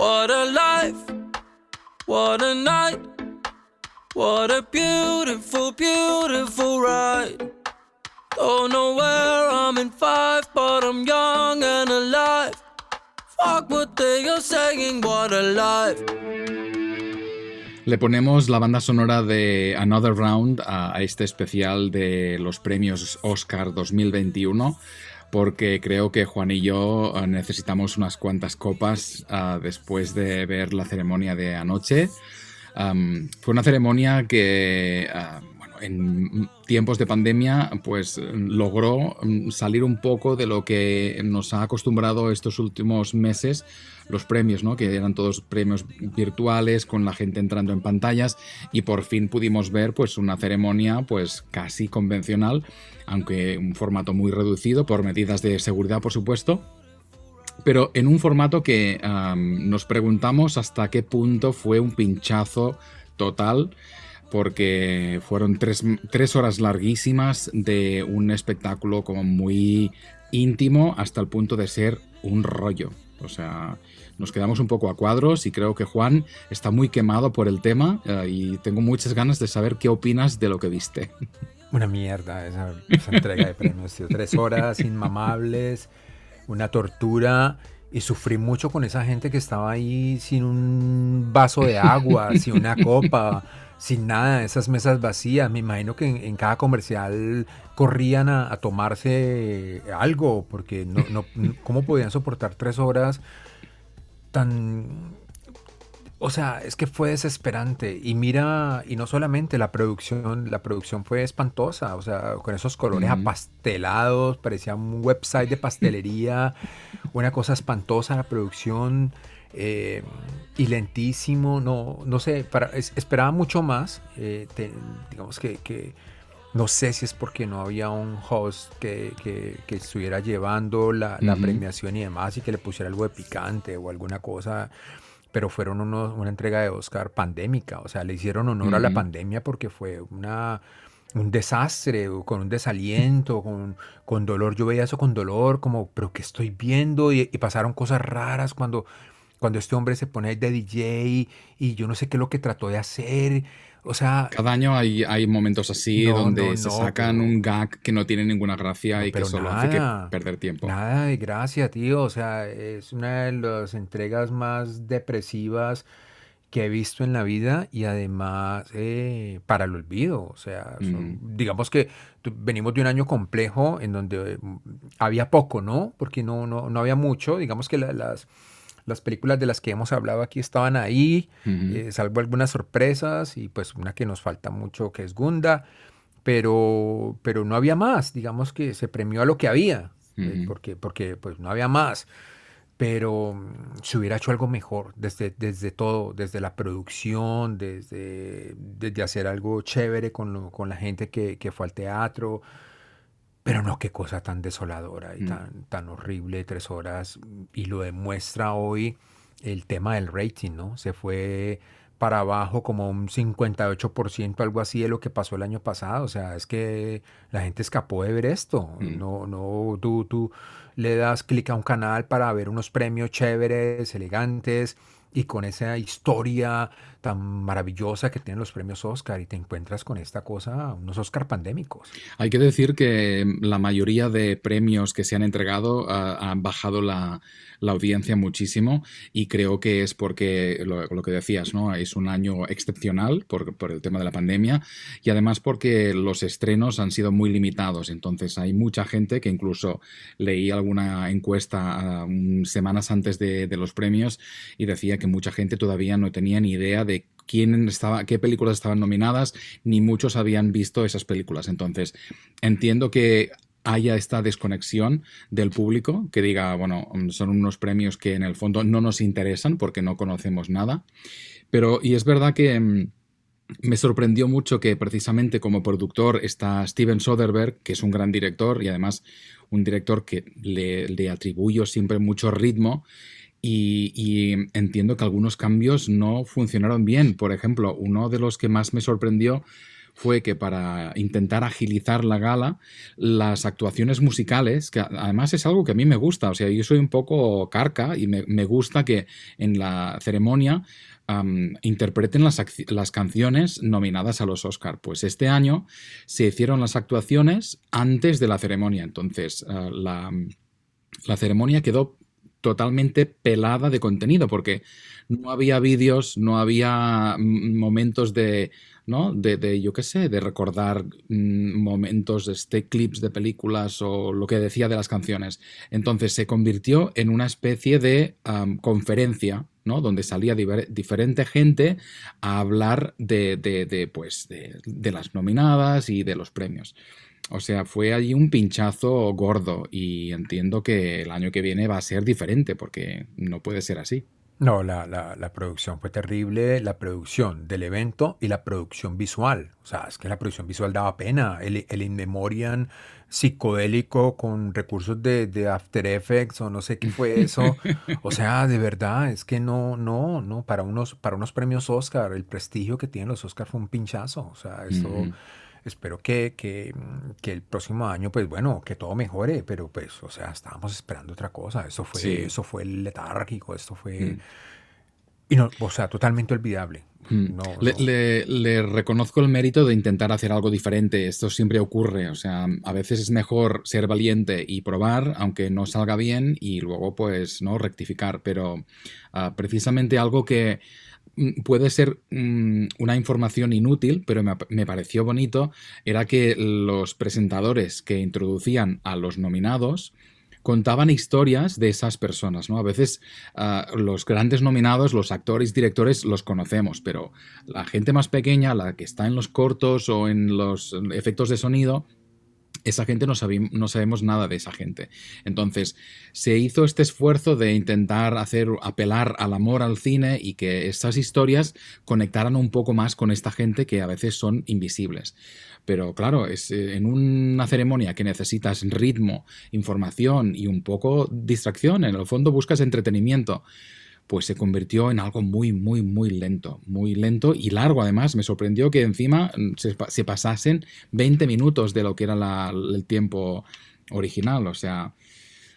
What a life, what a night, what a beautiful, beautiful ride. Don't know where I'm in five, but I'm young and alive. Fuck what they are saying, what a life. Le ponemos la banda sonora de Another Round a, a este especial de los premios Oscar 2021 porque creo que Juan y yo eh, necesitamos unas cuantas copas uh, después de ver la ceremonia de anoche. Fue una ceremonia que, uh, bueno, en tiempos de pandemia, pues logró mm, salir un poco de lo que nos ha acostumbrado estos últimos meses los premios, ¿no? que eran todos premios virtuales con la gente entrando en pantallas y por fin pudimos ver pues una ceremonia pues casi convencional, aunque un formato muy reducido por medidas de seguridad por supuesto, pero en un formato que nos preguntamos hasta qué punto fue un pinchazo total porque fueron tres, tres, horas larguísimas de un espectáculo como muy íntimo hasta el punto de ser un rollo. O sea, nos quedamos un poco a cuadros y creo que Juan está muy quemado por el tema uh, y tengo muchas ganas de saber qué opinas de lo que viste. Una mierda esa, esa entrega de premios, tío. Tres horas inmamables, una tortura y sufrí mucho con esa gente que estaba ahí sin un vaso de agua, sin una copa, sin nada, esas mesas vacías. Me imagino que en, en cada comercial corrían a, a, tomarse algo, porque no, no, ¿cómo podían soportar tres horas tan... O sea, es que fue desesperante. Y mira, y no solamente la producción, la producción fue espantosa. O sea, con esos colores uh -huh. apastelados, parecía un website de pastelería, una cosa espantosa la producción. Eh, y lentísimo, no, no sé, para, es, esperaba mucho más. Eh, te, digamos que, que, no sé si es porque no había un host que, que, que estuviera llevando la, la uh -huh. premiación y demás y que le pusiera algo de picante o alguna cosa pero fueron unos, una entrega de Oscar pandémica, o sea, le hicieron honor uh -huh. a la pandemia porque fue una, un desastre, con un desaliento, con, con, dolor. Yo veía eso con dolor, como, pero ¿qué estoy viendo? Y, y, pasaron cosas raras cuando, cuando este hombre se pone de DJ y yo no sé qué es lo que trató de hacer. O sea, cada año hay, hay momentos así no, donde no, se sacan pero, un gag que no tiene ninguna gracia y que solo nada, hace que perder tiempo. Nada de gracia, tío. O sea, es una de las entregas más depresivas que he visto en la vida y además eh, para el olvido. O sea, son, mm. digamos que venimos de un año complejo en donde mm, había poco, ¿no? Porque no, no, no había mucho. Digamos que la, las las películas de las que hemos hablado aquí estaban ahí, uh -huh. eh, salvo algunas sorpresas y pues una que nos falta mucho que es Gunda, pero, pero no había más, digamos que se premió a lo que había, uh -huh. eh, porque, porque pues no había más, pero mm, se hubiera hecho algo mejor desde, desde todo, desde la producción, desde, desde hacer algo chévere con, lo, con la gente que, que fue al teatro, pero no, qué cosa tan desoladora y mm. tan, tan horrible, tres horas. Y lo demuestra hoy el tema del rating, ¿no? Se fue para abajo como un 58%, algo así de lo que pasó el año pasado. O sea, es que la gente escapó de ver esto. Mm. No, no, tú, tú le das clic a un canal para ver unos premios chéveres, elegantes, y con esa historia tan maravillosa que tienen los premios Oscar y te encuentras con esta cosa, unos Oscar pandémicos. Hay que decir que la mayoría de premios que se han entregado uh, han bajado la, la, audiencia muchísimo y creo que es porque lo, lo, que decías, ¿no? Es un año excepcional por, por, el tema de la pandemia y además porque los estrenos han sido muy limitados. Entonces hay mucha gente que incluso leí alguna encuesta uh, semanas antes de, de los premios y decía que mucha gente todavía no tenía ni idea de quién estaba, qué películas estaban nominadas, ni muchos habían visto esas películas. Entonces, entiendo que haya esta desconexión del público que diga, bueno, son unos premios que en el fondo no nos interesan porque no conocemos nada. Pero, y es verdad que mm, me sorprendió mucho que precisamente como productor está Steven Soderbergh, que es un gran director y además un director que le, le atribuyo siempre mucho ritmo y, entiendo que algunos cambios no funcionaron bien. Por ejemplo, uno de los que más me sorprendió fue que para intentar agilizar la gala, las actuaciones musicales, que además es algo que a mí me gusta, o sea, yo soy un poco carca y me, gusta que en la ceremonia interpreten las, las, canciones nominadas a los Oscar. Pues este año se hicieron las actuaciones antes de la ceremonia, entonces ah, la, la ceremonia quedó totalmente pelada de contenido porque no había vídeos, no había mm, momentos de, ¿no? De, yo qué sé, de recordar mm, momentos, este, clips de películas o lo que decía de las canciones. Entonces se convirtió en una especie de conferencia, ¿no? Donde salía diferente gente a hablar de, de pues, de las nominadas y de los premios. O sea, fue allí un pinchazo gordo y entiendo que el año que viene va a ser diferente porque no puede ser así. No, la, la, producción fue terrible, la producción del evento y la producción visual. O sea, es que la producción visual daba pena. El, el In Memoriam psicodélico con recursos de, de, After Effects o no sé qué fue eso. O sea, de verdad, es que no, no, no, para unos, para unos premios Oscar, el prestigio que tienen los Oscar fue un pinchazo. O sea, esto espero que, que, que, el próximo año, pues bueno, que todo mejore, pero pues, o sea, estábamos esperando otra cosa. Eso fue, eso fue letárgico, esto fue... Mm. Y no, o sea, totalmente olvidable. Mm. le, le, reconozco el mérito de intentar hacer algo diferente. Esto siempre ocurre. O sea, a veces es mejor ser valiente y probar, aunque no salga bien, y luego, pues, no rectificar. Pero ah, precisamente algo que puede ser mm, una información inútil, pero me, pareció bonito, era que los presentadores que introducían a los nominados contaban historias de esas personas, ¿no? A veces ah, los grandes nominados, los actores, directores, los conocemos, pero la gente más pequeña, la que está en los cortos o en los efectos de sonido, esa gente no, no, sabemos nada de esa gente. Entonces, se hizo este esfuerzo de intentar hacer apelar al amor al cine y que estas historias conectaran un poco más con esta gente que a veces son invisibles. Pero claro, es eh, en una ceremonia que necesitas ritmo, información y un poco distracción, en el fondo buscas entretenimiento pues se convirtió en algo muy, muy, muy lento, muy lento y largo además. Me sorprendió que encima mm, se, pasasen 20 minutos de lo que era el tiempo original, o sea,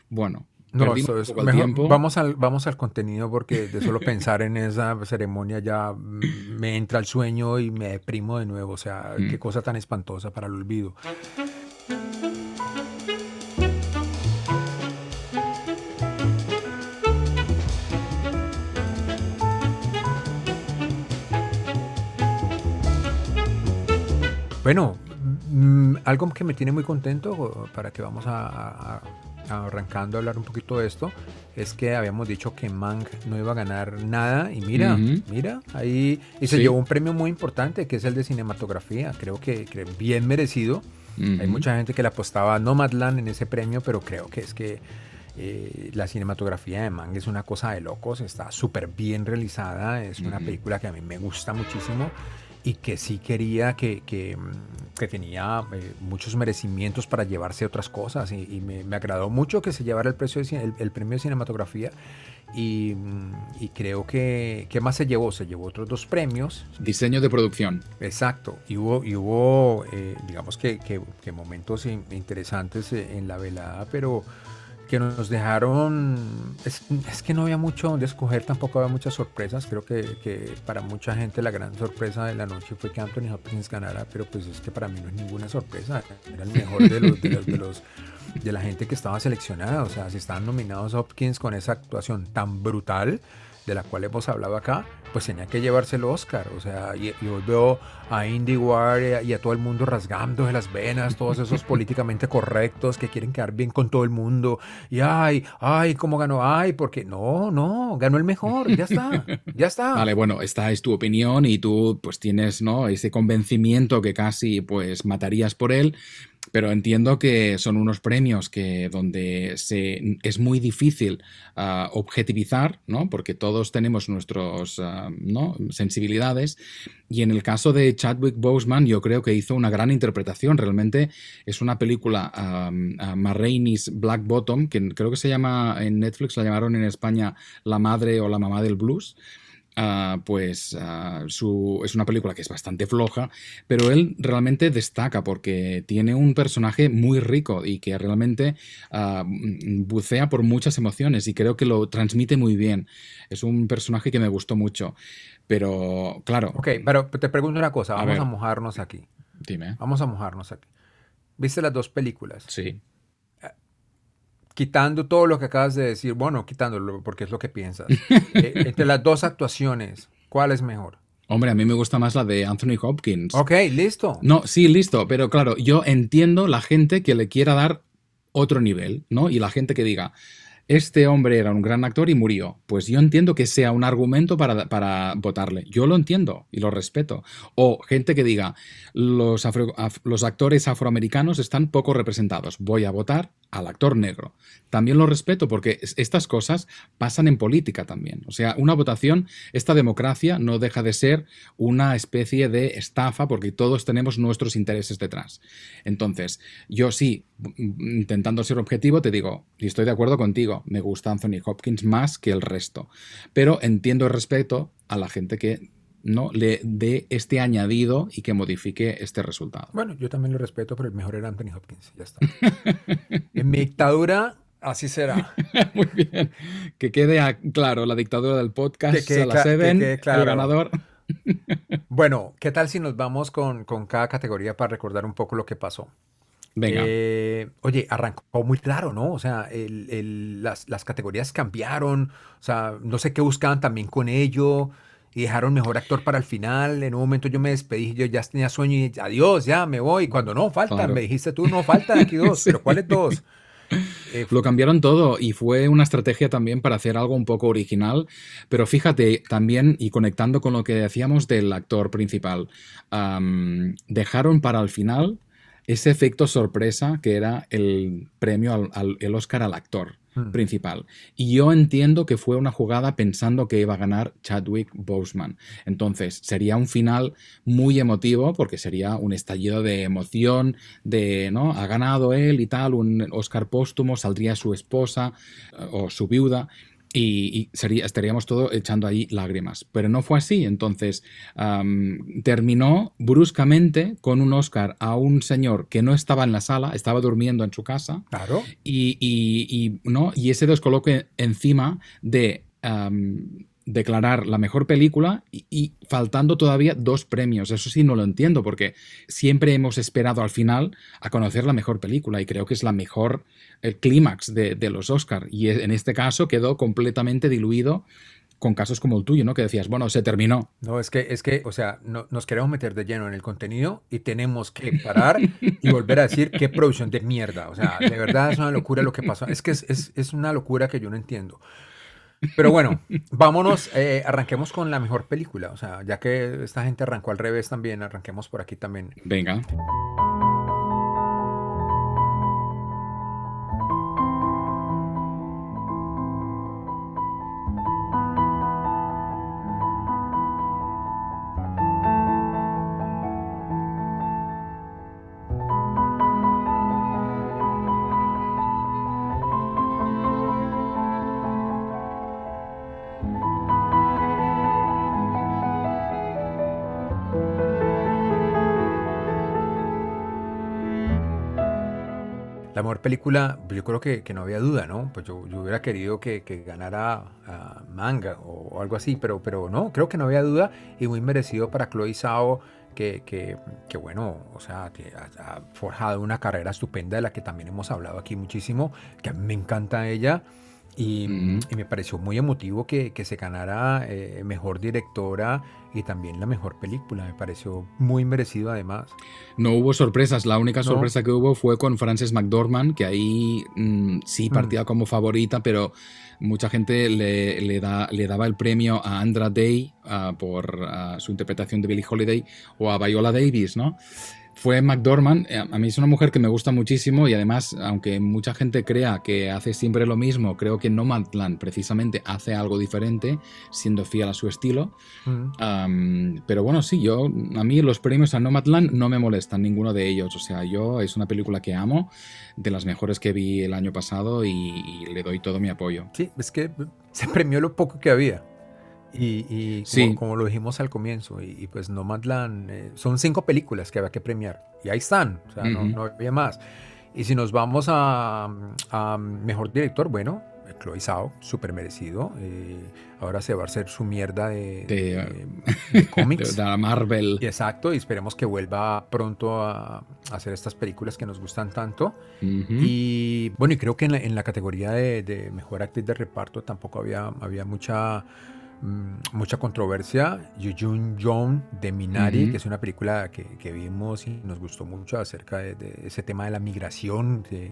bueno. No, eso es mejor, Vamos al, vamos al contenido porque de solo pensar en esa ceremonia ya mm, me entra el sueño y me deprimo de nuevo. O sea, qué mm. cosa tan espantosa para el olvido. Bueno, mm, algo que me tiene muy contento para que vamos a, arrancando a hablar un poquito de esto es que habíamos dicho que Mang no iba a ganar nada y mira, mira, ahí y se llevó un premio muy importante que es el de cinematografía, creo que, bien merecido. Hay mucha gente que le apostaba a Nomadland en ese premio, pero creo que es que eh, la cinematografía de Mang es una cosa de locos, está súper bien realizada, es una película que a mí me gusta muchísimo y que sí quería que, que, mm, que tenía eh, muchos merecimientos para llevarse otras cosas y, me, me, agradó mucho que se llevara el, precio de, el, premio de cinematografía y, mm, y, creo que ¿qué más se llevó? Se llevó otros dos premios. Diseño de producción. Exacto, y hubo, y hubo eh, digamos que, que, momentos interesantes eh, en la velada, pero que nos dejaron, es, es, que no había mucho donde escoger, tampoco había muchas sorpresas, creo que, que, para mucha gente la gran sorpresa de la noche fue que Anthony Hopkins ganara, pero pues es que para mí no es ninguna sorpresa, era el mejor de los, de los, de, los, de la gente que estaba seleccionada, o sea, si estaban nominados Hopkins con esa actuación tan brutal, de la cual hemos hablado acá, pues tenía que llevarse el Oscar. O sea, y, y hoy veo a IndieWire y a, todo el mundo rasgando de las venas, todos esos políticamente correctos que quieren quedar bien con todo el mundo. Y ay, ay, ¿cómo ganó? Ay, porque no, no, ganó el mejor, ya está, ya está. Vale, bueno, esta es tu opinión y tú pues tienes, ¿no? Ese convencimiento que casi pues matarías por él pero entiendo que son unos premios que donde se, es muy difícil ah, objetivizar, ¿no? porque todos tenemos nuestras ah, sensibilidades. Y en el caso de Chadwick Boseman, yo creo que hizo una gran interpretación. Realmente es una película, uh, Black Bottom, que creo que se llama en Netflix, la llamaron en España La Madre o la Mamá del Blues ah, pues ah, su, es una película que es bastante floja, pero él realmente destaca porque tiene un personaje muy rico y que realmente ah, bucea por muchas emociones y creo que lo transmite muy bien. Es un personaje que me gustó mucho, pero claro. Ok, pero te pregunto una cosa, vamos a mojarnos aquí. Dime. Vamos a mojarnos aquí. ¿Viste las dos películas? Sí quitando todo lo que acabas de decir, bueno, quitándolo porque es lo que piensas, eh, entre las dos actuaciones, ¿cuál es mejor? Hombre, a mí me gusta más la de Anthony Hopkins. Ok, listo. No, sí, listo, pero claro, yo entiendo la gente que le quiera dar otro nivel, ¿no? Y la gente que diga, este hombre era un gran actor y murió. Pues yo entiendo que sea un argumento para, para votarle. Yo lo entiendo y lo respeto. O gente que diga, los, los actores afroamericanos están poco representados. Voy a votar al actor negro. También lo respeto porque estas cosas pasan en política también. O sea, una votación, esta democracia no deja de ser una especie de estafa porque todos tenemos nuestros intereses detrás. Entonces, yo sí, intentando ser objetivo, te digo, y estoy de acuerdo contigo, me gusta Anthony Hopkins más que el resto, pero entiendo y respeto a la gente que no le dé este añadido y que modifique este resultado. Bueno, yo también lo respeto, pero el mejor era Anthony Hopkins, ya está. en mi dictadura, así será. Muy bien. Que quede claro, la dictadura del podcast, que la Seven, el ganador. bueno, ¿qué tal si nos vamos con, con cada categoría para recordar un poco lo que pasó? Venga. Eh, oye, arrancó muy claro, ¿no? O sea, las, las, categorías cambiaron, o sea, no sé qué buscaban también con ello, y dejaron mejor actor para el final. En un momento yo me despedí, yo ya tenía sueño y adiós, ya me voy. Cuando no, faltan, me dijiste tú, no, faltan aquí dos, pero ¿cuáles dos? Eh, Lo cambiaron todo y fue una estrategia también para hacer algo un poco original, pero fíjate también y conectando con lo que decíamos del actor principal, dejaron para el final ese efecto sorpresa que era el premio al, el Oscar al actor hmm. principal. Y yo entiendo que fue una jugada pensando que iba a ganar Chadwick Boseman. Entonces, sería un final muy emotivo porque sería un estallido de emoción, de, ¿no? Ha ganado él y tal, un Oscar póstumo, saldría su esposa eh, o su viuda y, sería, estaríamos todos echando ahí lágrimas. Pero no fue así. Entonces terminó bruscamente con un Oscar a un señor que no estaba en la sala, estaba durmiendo en su casa. Claro. Y, y ¿no? y ese descoloque encima de declarar la mejor película y, faltando todavía dos premios. Eso sí no lo entiendo porque siempre hemos esperado al final a conocer la mejor película y creo que es la mejor, el clímax de, los Oscars. Y en este caso quedó completamente diluido con casos como el tuyo, ¿no? Que decías, bueno, se terminó. No, es que, es que, o sea, no, nos queremos meter de lleno en el contenido y tenemos que parar y volver a decir qué producción de mierda. O sea, de verdad es una locura lo que pasó. Es que es, es, es una locura que yo no entiendo. Pero bueno, vámonos, eh, arranquemos con la mejor película. O sea, ya que esta gente arrancó al revés también, arranquemos por aquí también. Venga. Película, yo creo que, que, no había duda, ¿no? Pues yo, yo hubiera querido que, que ganara ah, Manga o, algo así, pero, pero no, creo que no había duda y muy merecido para Chloe Zhao, que, que, bueno, o sea, que ha, forjado una carrera estupenda de la que también hemos hablado aquí muchísimo, que a mí me encanta ella. Y, me pareció muy emotivo que, se ganara eh, mejor directora y también la mejor película. Me pareció muy merecido además. No hubo sorpresas. La única sorpresa que hubo fue con Frances McDormand, que ahí mm, sí mm. partía como favorita, pero mucha gente le, le, da, le daba el premio a Andra Day ah, por ah, su interpretación de Billie Holiday o a Viola Davis, ¿no? Fue McDormand. Eh, a mí es una mujer que me gusta muchísimo y además, aunque mucha gente crea que hace siempre lo mismo, creo que Nomadland precisamente hace algo diferente, siendo fiel a su estilo. Mm. pero bueno, sí, yo a mí los premios a Nomadland no me molestan ninguno de ellos. O sea, yo es una película que amo, de las mejores que vi el año pasado y, y le doy todo mi apoyo. Sí, es que se premió lo poco que había. Y, como, lo dijimos al comienzo, y, pues Nomadland, eh, son cinco películas que había que premiar, y ahí están, o sea, no, no, había más. Y si nos vamos a, a Mejor Director, bueno, Chloe Zhao, súper merecido. Eh, ahora se va a hacer su mierda de, de, cómics. de, la Marvel. exacto, y esperemos que vuelva pronto a, hacer estas películas que nos gustan tanto. Y bueno, y creo que en la, en la categoría de, de, mejor actriz de reparto tampoco había, había mucha mucha controversia. Yujun Jong de Minari, que es una película que, vimos y nos gustó mucho acerca de, ese tema de la migración, que,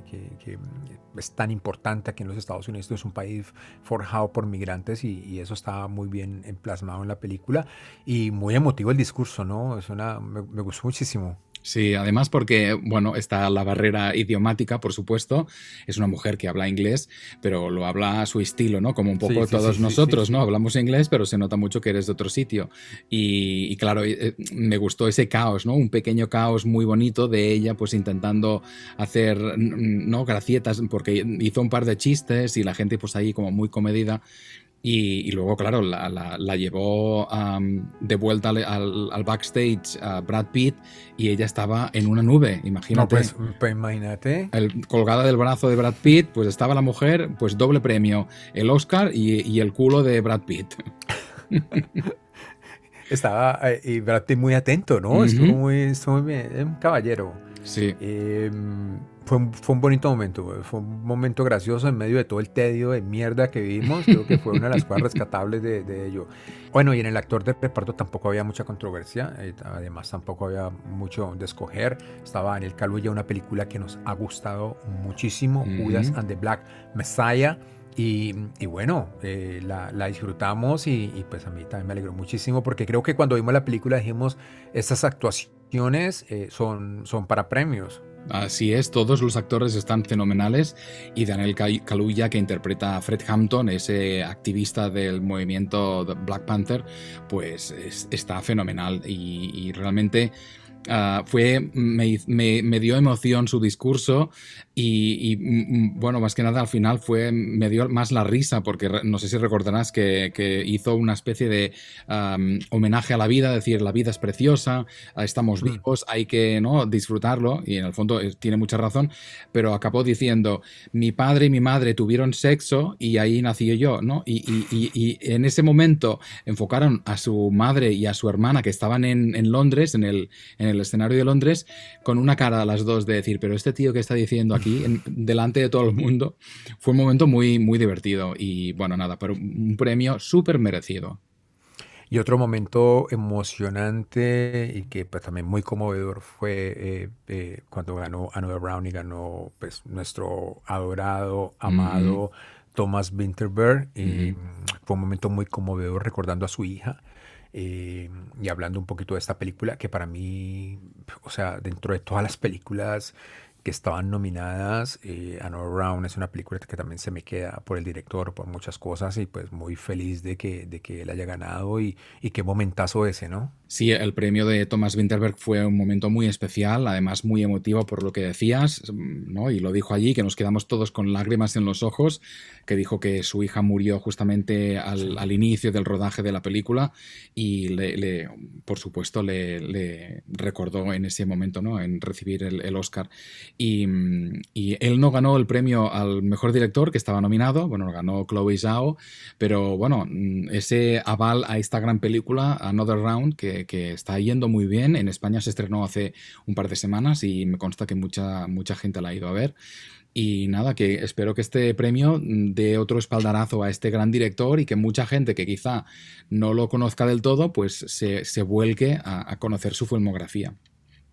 es tan importante aquí en los Estados Unidos. es un país forjado por migrantes y, eso estaba muy bien plasmado en la película. Y muy emotivo el discurso, ¿no? Es una, me gustó muchísimo. Sí, además porque, bueno, está la barrera idiomática, por supuesto. Es una mujer que habla inglés, pero lo habla a su estilo, ¿no? Como un poco todos nosotros, ¿no? Hablamos inglés, pero se nota mucho que eres de otro sitio. Y, claro, eh, me gustó ese caos, ¿no? Un pequeño caos muy bonito de ella, pues intentando hacer, ¿no? Gracietas, porque hizo un par de chistes y la gente, pues ahí como muy comedida. Y, luego, claro, la, la, llevó de vuelta al, backstage a Brad Pitt y ella estaba en una nube, imagínate. pues, pues, imagínate. El, colgada del brazo de Brad Pitt, pues estaba la mujer, pues doble premio, el Oscar y, el culo de Brad Pitt. estaba, eh, y Brad Pitt muy atento, ¿no? Estuvo muy, estuvo muy bien, un caballero. Sí. Em, fue un, fue un, bonito momento, fue un momento gracioso en medio de todo el tedio de mierda que vivimos. Creo que fue una de las cosas rescatables de, de ello. Bueno, y en el actor de reparto tampoco había mucha controversia, eh, además tampoco había mucho de escoger. Estaba en el Caluya, una película que nos ha gustado muchísimo, Judas and the Black Messiah. Y, y, bueno, eh, la, la, disfrutamos y, y, pues a mí también me alegró muchísimo porque creo que cuando vimos la película dijimos, estas actuaciones eh, son, son para premios. Así es, todos los actores están fenomenales y Daniel Kaluuya, que interpreta a Fred Hampton, ese activista del movimiento Black Panther, pues está fenomenal y, realmente Ah, fue, me, dio emoción su discurso y, mm, bueno, más que nada al final fue, me dio más la risa porque no sé si recordarás que, que hizo una especie de homenaje a la vida, decir, la vida es preciosa, ah, estamos mm. vivos, hay que ¿no? disfrutarlo y en el fondo eh, tiene mucha razón, pero acabó diciendo, mi padre y mi madre tuvieron sexo y ahí nací yo, ¿no? Y, y, y en ese momento enfocaron a su madre y a su hermana que estaban en, en Londres, en el, en el escenario de Londres con una cara a las dos de decir, pero este tío que está diciendo aquí, delante de todo el mundo, fue un momento muy, muy divertido y bueno, nada, pero un premio súper merecido. Y otro momento emocionante y que pues, también muy conmovedor fue eh, eh, cuando ganó Another Brown y ganó pues, nuestro adorado, amado Thomas Winterberg. y Fue un momento muy conmovedor recordando a su hija. Eh, y hablando un poquito de esta película, que para mí, o sea, dentro de todas las películas que estaban nominadas. Eh, Another es una película que también se me queda por el director, por muchas cosas, y pues muy feliz de que, de que él haya ganado y, y qué momentazo ese, ¿no? Sí, el premio de Thomas Winterberg fue un momento muy especial, además muy emotivo por lo que decías, ¿no? Y lo dijo allí, que nos quedamos todos con lágrimas en los ojos, que dijo que su hija murió justamente al, inicio del rodaje de la película y, le, por supuesto, le, recordó en ese momento, ¿no? En recibir el, el Oscar. Mm, y, él no ganó el premio al mejor director, que estaba nominado, bueno, ganó Chloe Zhao, pero bueno, mm, ese aval a esta gran película, Another Round, que, que, está yendo muy bien, en España se estrenó hace un par de semanas y me consta que mucha, mucha gente la ha ido a ver. Y nada, que espero que este premio mm, dé otro espaldarazo a este gran director y que mucha gente que quizá no lo conozca del todo, pues se, se vuelque a, a conocer su filmografía.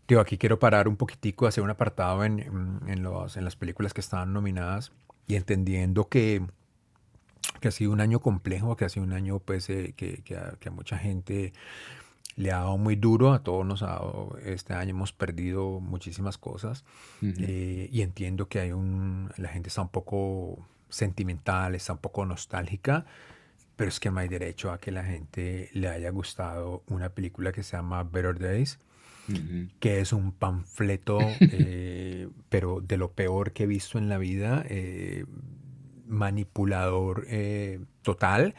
Tío, aquí quiero parar un poquitico, hacer un apartado en, en, los, en las películas que estaban nominadas y entendiendo que, que ha sido un año complejo, que ha sido un año pues, eh, que, que, a, mucha gente le ha dado muy duro, a todos nos ha dado, este año hemos perdido muchísimas cosas eh, y entiendo que hay un, la gente está un poco sentimental, está un poco nostálgica, pero es que no hay derecho a que la gente le haya gustado una película que se llama Better Days que es un panfleto, eh, pero de lo peor que he visto en la vida, eh, manipulador eh, total.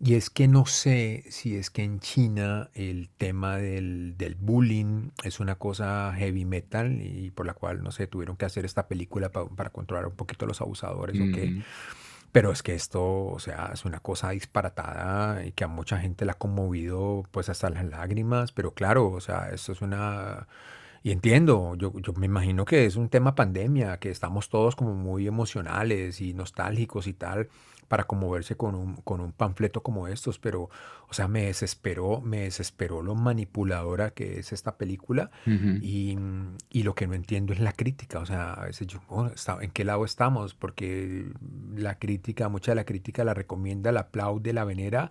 Y es que no sé si es que en China el tema del, del bullying es una cosa heavy metal y por la cual, no sé, tuvieron que hacer esta película pa- para controlar un poquito a los abusadores o qué. Pero es que esto, o sea, es una cosa disparatada y que a mucha gente la ha conmovido pues hasta las lágrimas, pero claro, o sea, esto es una... Y entiendo, yo, yo me imagino que es un tema pandemia, que estamos todos como muy emocionales y nostálgicos y tal para conmoverse con un, con un panfleto como estos, pero, o sea, me desesperó, me desesperó lo manipuladora que es esta película Ujú. y, y lo que no entiendo es la crítica, o sea, a veces yo, está- ¿en qué lado estamos? Porque la crítica, mucha de la crítica la recomienda, la aplaude, la venera,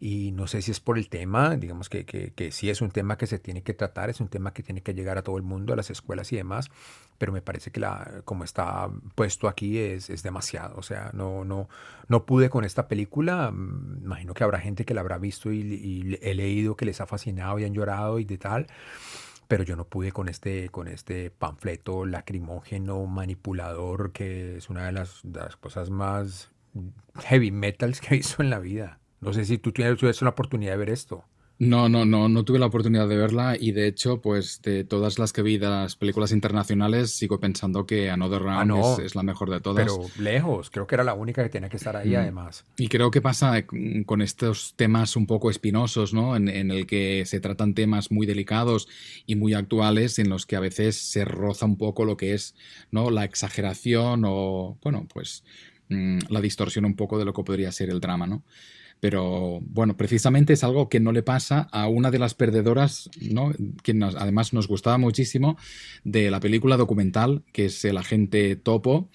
y no sé si es por el tema, digamos que, que, que sí es un tema que se tiene que tratar, es un tema que tiene que llegar a todo el mundo, a las escuelas y demás, pero me parece que la, como está puesto aquí es, es demasiado, o sea, no, no, no pude con esta película, mm, imagino que habrá gente que la habrá visto y, y he leído que les ha fascinado y han llorado y de tal, pero yo no pude con este, con este panfleto lacrimógeno, manipulador, que es una de las, las cosas más heavy metals que he visto en la vida. No sé si tú tienes, tuviste la oportunidad de ver esto. No, no, no, no tuve la oportunidad de verla y de hecho, pues de todas las que vi de las películas internacionales, sigo pensando que Another Round Ah, no, es, es la mejor de todas. pero lejos, creo que era la única que tenía que estar ahí Mm. además. Y creo que pasa con estos temas un poco espinosos, ¿no? En, en el que se tratan temas muy delicados y muy actuales, en los que a veces se roza un poco lo que es, ¿no? La exageración o, bueno, pues mm, la distorsión un poco de lo que podría ser el drama, ¿no? Pero bueno, precisamente es algo que no le pasa a una de las perdedoras, ¿no? Que nos- además nos gustaba muchísimo de la película documental, que es El agente Topo,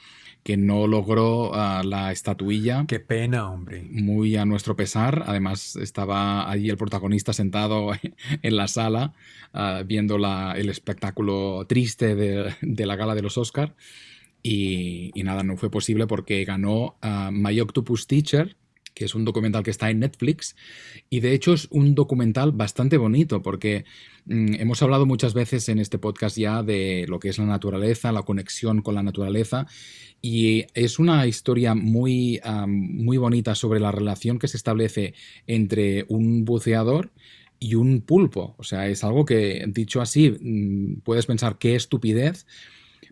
que no logró ah, la estatuilla Qué pena, hombre. muy a nuestro pesar. Además, estaba allí el protagonista sentado en la sala ah, viendo la- el espectáculo triste de, de la gala de los Oscar. Y, y nada, no fue posible porque ganó ah, My Octopus Teacher, que es un documental que está en Netflix. Y de hecho es un documental bastante bonito porque mm, hemos hablado muchas veces en este podcast ya de lo que es la naturaleza, la conexión con la naturaleza. Y es una historia muy, muy bonita sobre la relación que se establece entre un buceador y un pulpo. O sea, es algo que, dicho así, mm, puedes pensar qué estupidez,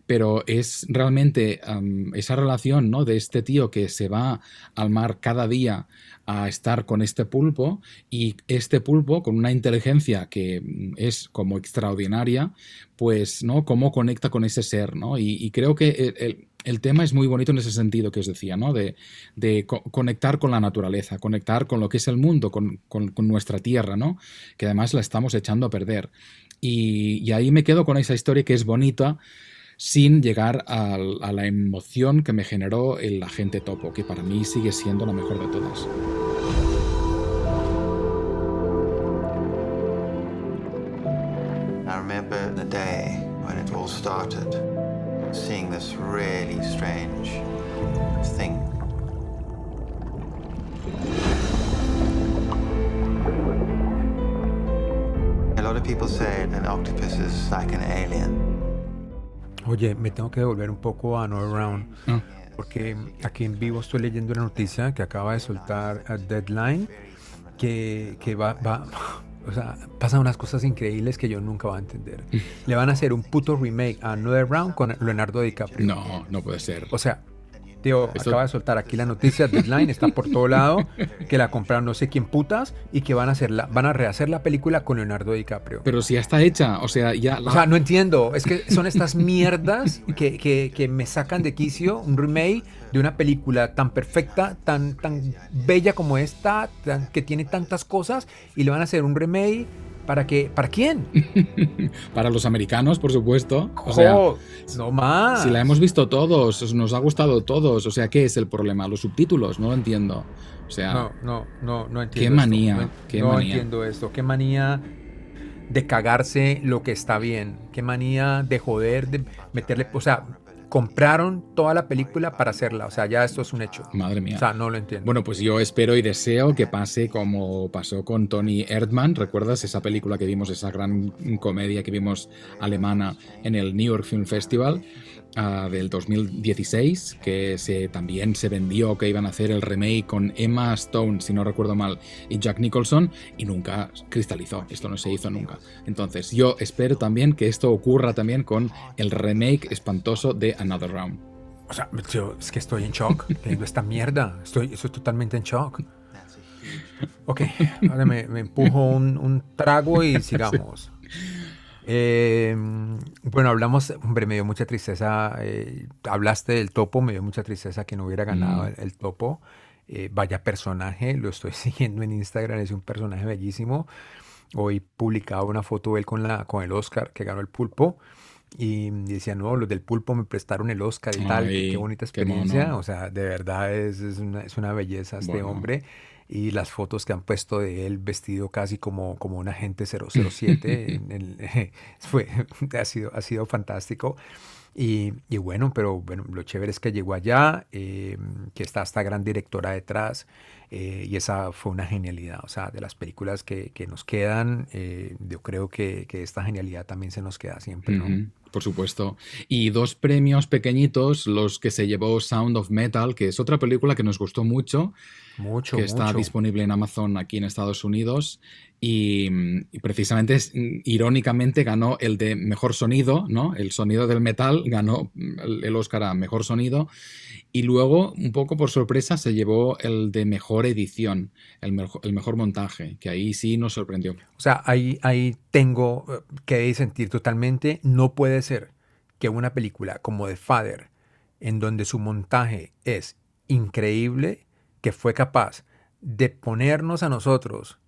pero es realmente am, esa relación, ¿no? De este tío que se va al mar cada día a estar con este pulpo y este pulpo con una inteligencia que mm, es como extraordinaria, pues, ¿no? Cómo conecta con ese ser, ¿no? Y, y creo que el, el- el tema es muy bonito en ese sentido que os decía, ¿no? De, de co- conectar con la naturaleza, conectar con lo que es el mundo, con, con- con nuestra tierra, ¿no? Que además la estamos echando a perder. Y, y ahí me quedo con esa historia que es bonita, sin llegar al- a, la emoción que me generó el agente topo, que para mí sigue siendo la mejor de todas. I remember the day when it all started, seeing this really strange thing. A lot of people say an octopus is like an alien. Oye, me tengo que devolver un poco a Another Round. Ah, Porque aquí en vivo estoy leyendo una noticia que acaba de soltar a Deadline que, que va, va, o sea, pasan unas cosas increíbles que yo nunca voy a entender. Le van a hacer un puto remake a Another Round con Leonardo DiCaprio. no, no puede ser. O sea, tío, Esto- acaba de soltar aquí la noticia, Deadline está por todo lado, que la compraron no sé quién putas y que van a hacerla, van a rehacer la película con Leonardo DiCaprio. Pero si ya está hecha, o sea, ya... la- O sea, no entiendo. Es que son estas mierdas que, que- que me sacan de quicio un remake de una película tan perfecta, tan, tan bella como esta, tan- que tiene tantas cosas, y le van a hacer un remake para que. ¿Para quién? para los americanos, por supuesto. O sea, no más. si la hemos visto todos, nos ha gustado todos, o sea, ¿qué es el problema? Los subtítulos, no lo entiendo. O sea, No, no, no, no entiendo. Qué esto. manía, No, qué no manía. entiendo esto. Qué manía de cagarse lo que está bien. Qué manía de joder, de meterle. O sea, compraron toda la película para hacerla. O sea, ya esto es un hecho. madre mía. O sea, no lo entiendo. Bueno, pues yo espero y deseo que pase como pasó con Tony Erdmann. ¿Recuerdas esa película que vimos, esa gran comedia que vimos alemana en el New York Film Festival? Ah, del 2016, que se, también se vendió que iban a hacer el remake con Emma Stone, si no recuerdo mal, y Jack Nicholson, y nunca cristalizó. Esto no se hizo nunca. Entonces, yo espero también que esto ocurra también con el remake espantoso de Another Round. O sea, yo es que estoy en shock viendo esta mierda. Estoy, estoy totalmente en shock. Ok, ahora me, me empujo un, un trago y sigamos. Eh, bueno, hablamos, hombre, me dio mucha tristeza, eh, hablaste del topo, me dio mucha tristeza que no hubiera ganado Mm. el, el topo. Eh, vaya personaje, lo estoy siguiendo en Instagram, es un personaje bellísimo. Hoy publicaba una foto de él con, la, con el Oscar que ganó el pulpo. Y decía, no, los del pulpo me prestaron el Oscar y tal, qué, Ay, qué bonita qué mono. experiencia. O sea, de verdad es, es una, es una belleza este Bueno. hombre. Y las fotos que han puesto de él vestido casi como, como un agente 007, en el- fue, ha, sido, ha sido fantástico. Y, y bueno, pero bueno, lo chévere es que llegó allá, eh, que está esta gran directora detrás, eh, y esa fue una genialidad. O sea, de las películas que, que nos quedan, eh, yo creo que, que esta genialidad también se nos queda siempre, ¿no? Ujú, por supuesto. Y dos premios pequeñitos, los que se llevó Sound of Metal, que es otra película que nos gustó mucho, Mucho, que está disponible en Amazon aquí en Estados Unidos. Y, y precisamente, irónicamente, ganó el de mejor sonido, ¿no? El sonido del metal ganó el Oscar a mejor sonido. Y luego, un poco por sorpresa, se llevó el de mejor edición, el, mejo- el mejor montaje, que ahí sí nos sorprendió. O sea, ahí, ahí tengo eh, que sentir totalmente, no puede ser que una película como The Father, en donde su montaje es increíble, que fue capaz de ponernos a nosotros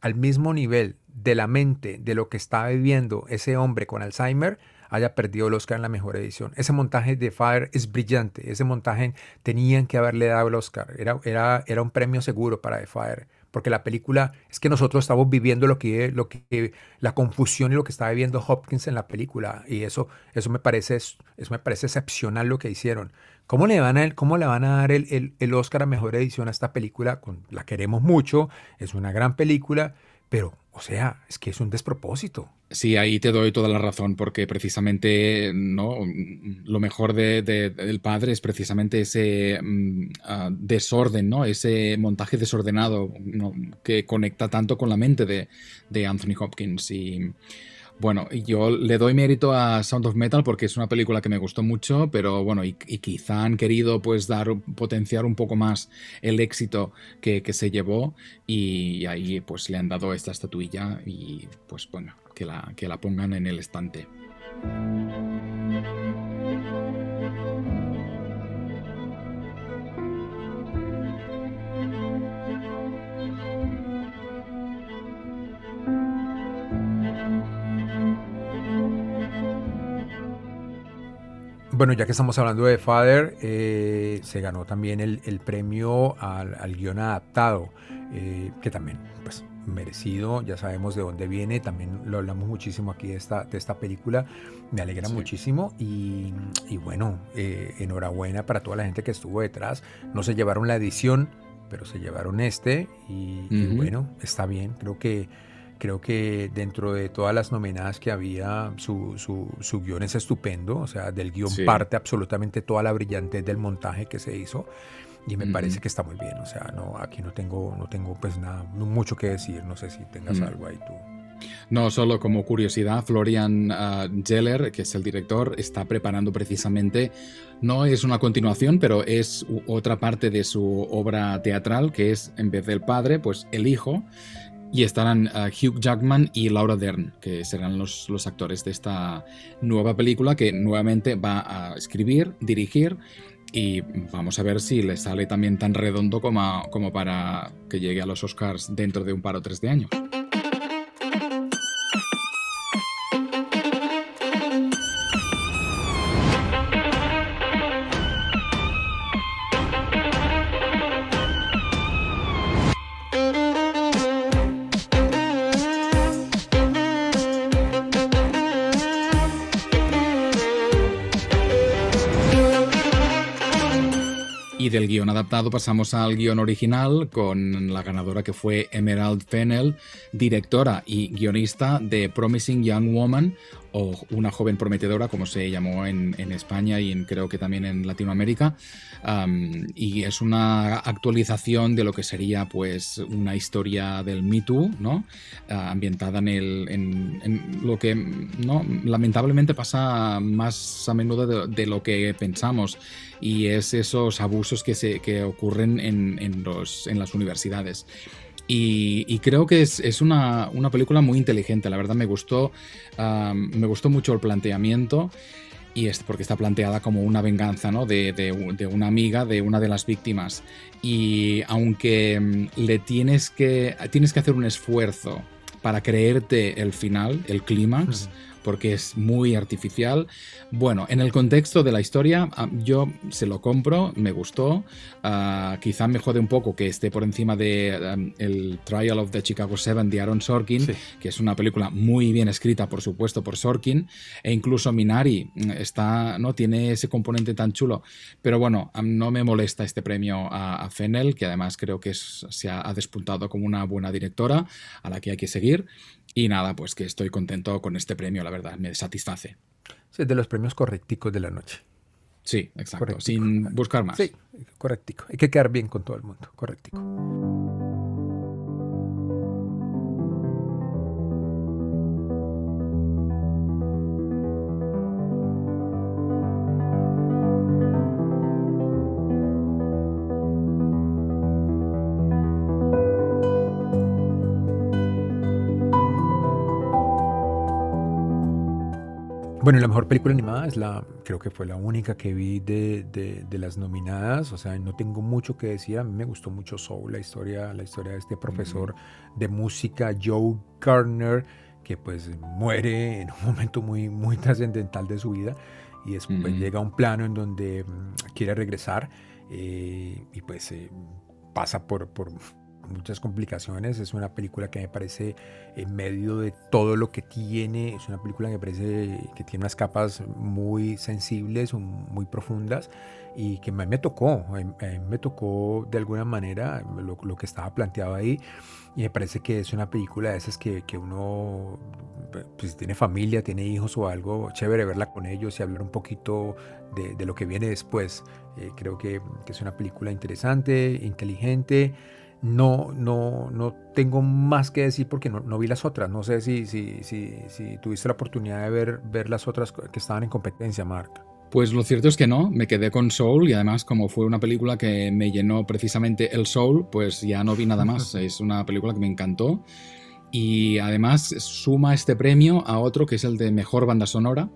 al mismo nivel de la mente de lo que estaba viviendo ese hombre con Alzheimer, haya perdido el Oscar en la mejor edición. Ese montaje de Fire es brillante. Ese montaje tenían que haberle dado el Oscar. Era, era, era un premio seguro para The Fire. Porque la película, es que nosotros estamos viviendo lo que, lo que, la confusión y lo que estaba viviendo Hopkins en la película. Y eso, eso me parece, eso me parece excepcional lo que hicieron. ¿Cómo le van a, cómo le van a dar el, el, el Oscar a mejor edición a esta película? La queremos mucho, es una gran película, pero, o sea, es que es un despropósito. Sí, ahí te doy toda la razón, porque precisamente ¿no? lo mejor de, de- del padre es precisamente ese mm, ah, desorden, ¿no? ese montaje desordenado que conecta tanto con la mente de, de Anthony Hopkins. Y bueno, yo le doy mérito a Sound of Metal porque es una película que me gustó mucho, pero bueno, y, quizá han querido pues dar, potenciar un poco más el éxito que, que se llevó y ahí pues le han dado esta estatuilla y pues bueno, que la, que la pongan en el estante. Bueno, ya que estamos hablando de Father, eh, se ganó también el, el premio al, al guion adaptado, eh, que también, pues, merecido, ya sabemos de dónde viene, también lo hablamos muchísimo aquí de esta, de esta película, me alegra Sí. muchísimo y, y bueno, eh, enhorabuena para toda la gente que estuvo detrás, no se llevaron la edición, pero se llevaron este y, bueno, está bien, creo que Creo que dentro de todas las nominadas que había, su, su, su guion es estupendo. O sea, del guion Sí. parte absolutamente toda la brillantez del montaje que se hizo. Y me parece que está muy bien. O sea, no, aquí no tengo, no tengo pues nada, no mucho que decir. No sé si tengas algo ahí tú. No, solo como curiosidad, Florian ah, Geller, que es el director, está preparando precisamente, no es una continuación, pero es otra parte de su obra teatral, que es, en vez del padre, pues el hijo, y estarán ah, Hugh Jackman y Laura Dern, que serán los, los actores de esta nueva película, que nuevamente va a escribir, dirigir, y vamos a ver si le sale también tan redondo como, como para que llegue a los Oscars dentro de un par o tres de años. Del guion adaptado pasamos al guion original con la ganadora que fue Emerald Fennell, directora y guionista de Promising Young Woman, o Una joven prometedora, como se llamó en, España y en, creo que también en Latinoamérica. y es una actualización de lo que sería pues una historia del Me Too, ¿no? Ah, ambientada en, el, en, lo que ¿no? lamentablemente pasa más a menudo de, lo que pensamos y es esos abusos que, se, que ocurren en, los, en las universidades. Y, creo que es, una, película muy inteligente, la verdad me gustó, me gustó mucho el planteamiento y es porque está planteada como una venganza ¿no? de, de, una amiga de una de las víctimas. Y aunque mm, le tienes que, tienes que hacer un esfuerzo para creerte el final, el clímax, porque es muy artificial. Bueno, en el contexto de la historia, ah, yo se lo compro, me gustó. Ah, quizá me jode un poco que esté por encima de um, el Trial of the Chicago Seven de Aaron Sorkin, que es una película muy bien escrita, por supuesto, por Sorkin. E incluso Minari mm, está, ¿no? tiene ese componente tan chulo. Pero bueno, no me molesta este premio a, Fennel, que además creo que se ha despuntado como una buena directora a la que hay que seguir. Y nada, pues que estoy contento con este premio, la verdad, me satisface. Sí, de los premios correcticos de la noche. Sí, exacto, sin buscar más. Sí, correctico. Hay que quedar bien con todo el mundo, correctico. Bueno, la mejor película animada es la, creo que fue la única que vi de, de, las nominadas, o sea, no tengo mucho que decir, a mí me gustó mucho Soul, la historia, la historia de este profesor de música, Joe Gardner, que pues muere en un momento muy, muy trascendental de su vida y después llega a un plano en donde mm, quiere regresar eh, y pues eh, pasa por, por muchas complicaciones. Es una película que me parece en medio de todo lo que tiene, es una película que me parece que tiene unas capas muy sensibles, muy profundas y que me, me tocó, me tocó de alguna manera lo, que estaba planteado ahí y me parece que es una película de esas que, que uno, pues tiene familia, tiene hijos o algo, chévere verla con ellos y hablar un poquito de, de lo que viene después. Eh, creo que, que es una película interesante, inteligente no, no, no tengo más que decir porque no, vi las otras. No sé si, si, si, si, tuviste la oportunidad de ver, ver las otras que estaban en competencia, Mark. Pues lo cierto es que no, me quedé con Soul y además como fue una película que me llenó precisamente el Soul, pues ya no vi nada más. es una película que me encantó y además suma este premio a otro que es el de Mejor Banda Sonora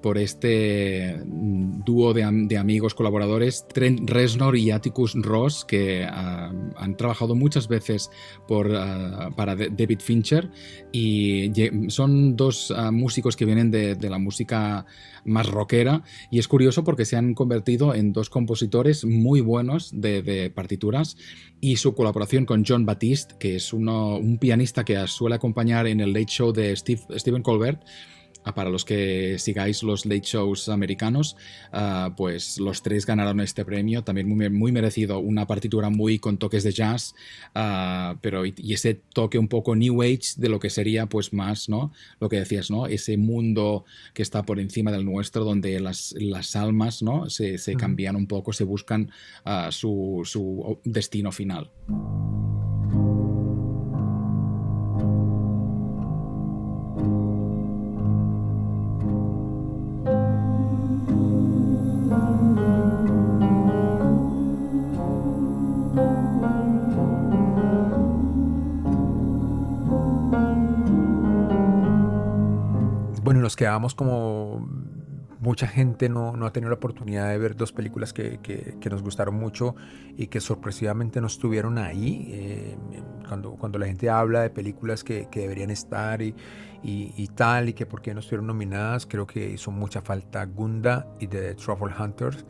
por este mm, dúo de, amigos colaboradores, Trent Reznor y Atticus Ross, que ah, han trabajado muchas veces por, ah, para David Fincher. Y son dos ah, músicos que vienen de, la música más rockera. Y es curioso porque se han convertido en dos compositores muy buenos de, partituras. Y su colaboración con John Batiste, que es uno, un pianista que suele acompañar en el Late Show de Steve, Stephen Colbert, para los que sigáis los late shows americanos, ah, pues los tres ganaron este premio, también muy, merecido, una partitura muy con toques de jazz, ah, pero y, ese toque un poco new age de lo que sería pues más, ¿no? Lo que decías, ¿no? Ese mundo que está por encima del nuestro, donde las, las almas, ¿no? Se, cambian un poco, se buscan su, su destino final. Nos quedamos como mucha gente no, no, ha tenido la oportunidad de ver dos películas que, que, nos gustaron mucho y que sorpresivamente no estuvieron ahí. Eh, cuando, cuando la gente habla de películas que, que deberían estar y, y, tal, y que por qué no estuvieron nominadas, creo que hizo mucha falta Gunda y The Truffle Hunters.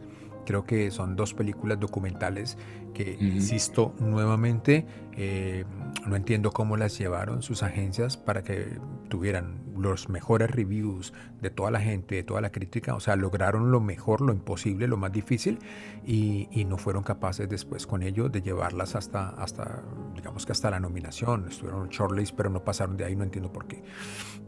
Creo que son dos películas documentales que, insisto nuevamente, eh, no entiendo cómo las llevaron sus agencias para que tuvieran los mejores reviews de toda la gente, de toda la crítica. O sea, lograron lo mejor, lo imposible, lo más difícil y, no fueron capaces después con ello de llevarlas hasta, hasta, digamos que hasta la nominación. Estuvieron shortlist, pero no pasaron de ahí, no entiendo por qué.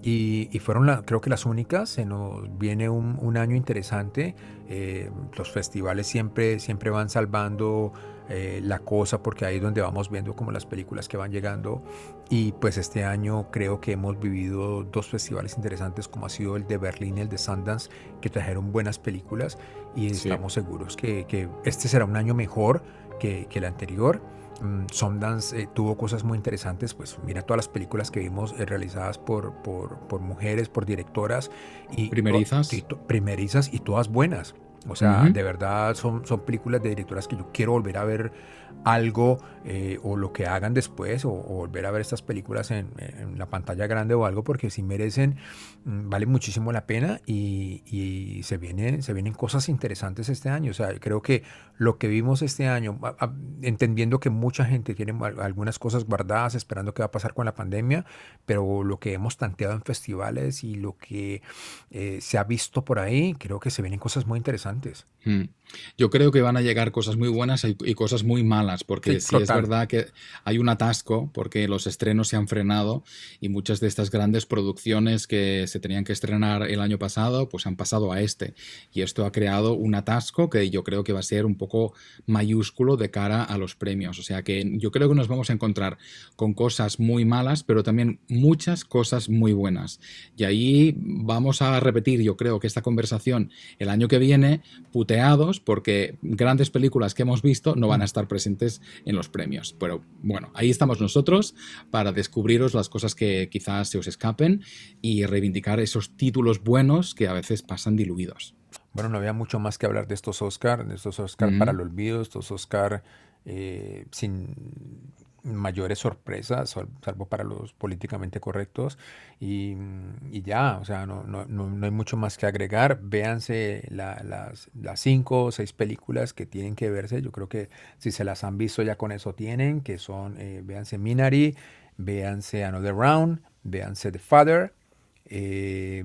Y, fueron, la, creo que las únicas. Se nos viene un, año interesante. Eh, los festivales siempre, siempre van salvando eh, la cosa, porque ahí es donde vamos viendo como las películas que van llegando. Y pues este año creo que hemos vivido dos festivales interesantes como ha sido el de Berlín y el de Sundance, que trajeron buenas películas y estamos seguros que, que, este será un año mejor que, que el anterior. Mm, Sundance eh, tuvo cosas muy interesantes, pues mira todas las películas que vimos eh, realizadas por, por, por, mujeres, por directoras. Y, primerizas. primerizas y todas buenas. O sea, de verdad son, son películas de directoras que yo quiero volver a ver algo eh, o lo que hagan después o, volver a ver estas películas en, la pantalla grande o algo porque si merecen, mm, vale muchísimo la pena y, y, se, vienen, se vienen cosas interesantes este año. O sea, creo que lo que vimos este año, entendiendo que mucha gente tiene algunas cosas guardadas esperando qué va a pasar con la pandemia, pero lo que hemos tanteado en festivales y lo que eh, se ha visto por ahí, creo que se vienen cosas muy interesantes. Mm. Yo creo que van a llegar cosas muy buenas y, cosas muy malas, porque sí, es verdad que hay un atasco, porque los estrenos se han frenado y muchas de estas grandes producciones que se tenían que estrenar el año pasado, pues han pasado a este. Y esto ha creado un atasco que yo creo que va a ser un poco mayúsculo de cara a los premios. O sea que yo creo que nos vamos a encontrar con cosas muy malas, pero también muchas cosas muy buenas. Y ahí vamos a repetir, yo creo que esta conversación el año que viene, puteados porque grandes películas que hemos visto no van a estar presentes en los premios. Pero bueno, ahí estamos nosotros para descubriros las cosas que quizás se os escapen y reivindicar esos títulos buenos que a veces pasan diluidos. Bueno, no había mucho más que hablar de estos Oscar, de estos Oscar para el olvido, estos Oscar eh, sin mayores sorpresas, salvo para los políticamente correctos. Y, ya, o sea, no, no, no, hay mucho más que agregar. Véanse las, las cinco o seis películas que tienen que verse. Yo creo que si se las han visto ya con eso tienen, que son, eh, véanse Minari, véanse Another Round, véanse The Father, eh,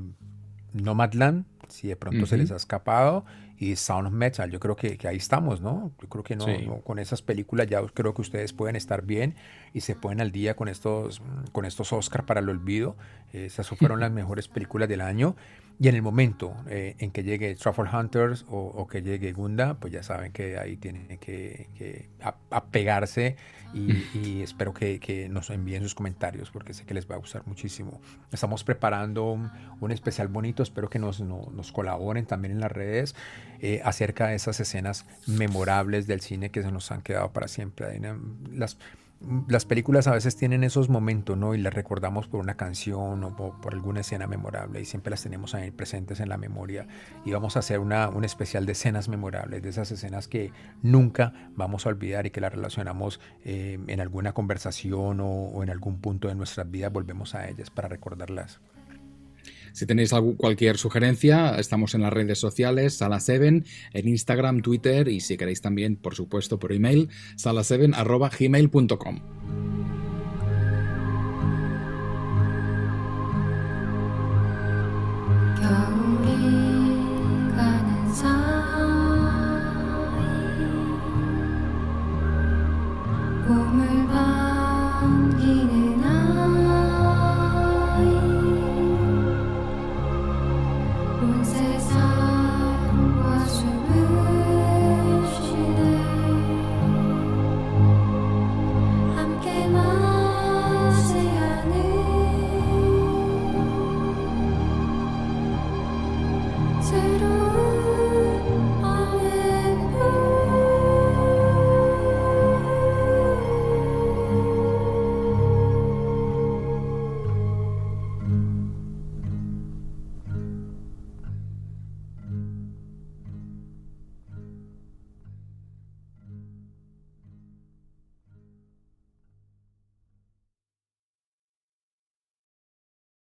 Nomadland, si de pronto se les ha escapado y Sound of Metal. Yo creo que, ahí estamos, ¿no? Yo creo que no, con esas películas ya creo que ustedes pueden estar bien y se pueden al día con estos, con estos Oscar para el olvido. Esas fueron las mejores películas del año. Y en el momento eh, en que llegue Truffle Hunters o, que llegue Gunda, pues ya saben que ahí tienen que, apegarse y, espero que, nos envíen sus comentarios porque sé que les va a gustar muchísimo. Estamos preparando un, especial bonito, espero que nos, nos, colaboren también en las redes eh, acerca de esas escenas memorables del cine que se nos han quedado para siempre. Las, las películas a veces tienen esos momentos, ¿no? Y las recordamos por una canción o por, alguna escena memorable y siempre las tenemos ahí presentes en la memoria. Y vamos a hacer una, un especial de escenas memorables, de esas escenas que nunca vamos a olvidar y que las relacionamos eh, en alguna conversación o, en algún punto de nuestras vidas, volvemos a ellas para recordarlas. Si tenéis cualquier sugerencia, estamos en las redes sociales, Sala7, en Instagram, Twitter y si queréis también, por supuesto, por email, sala7.gmail.com.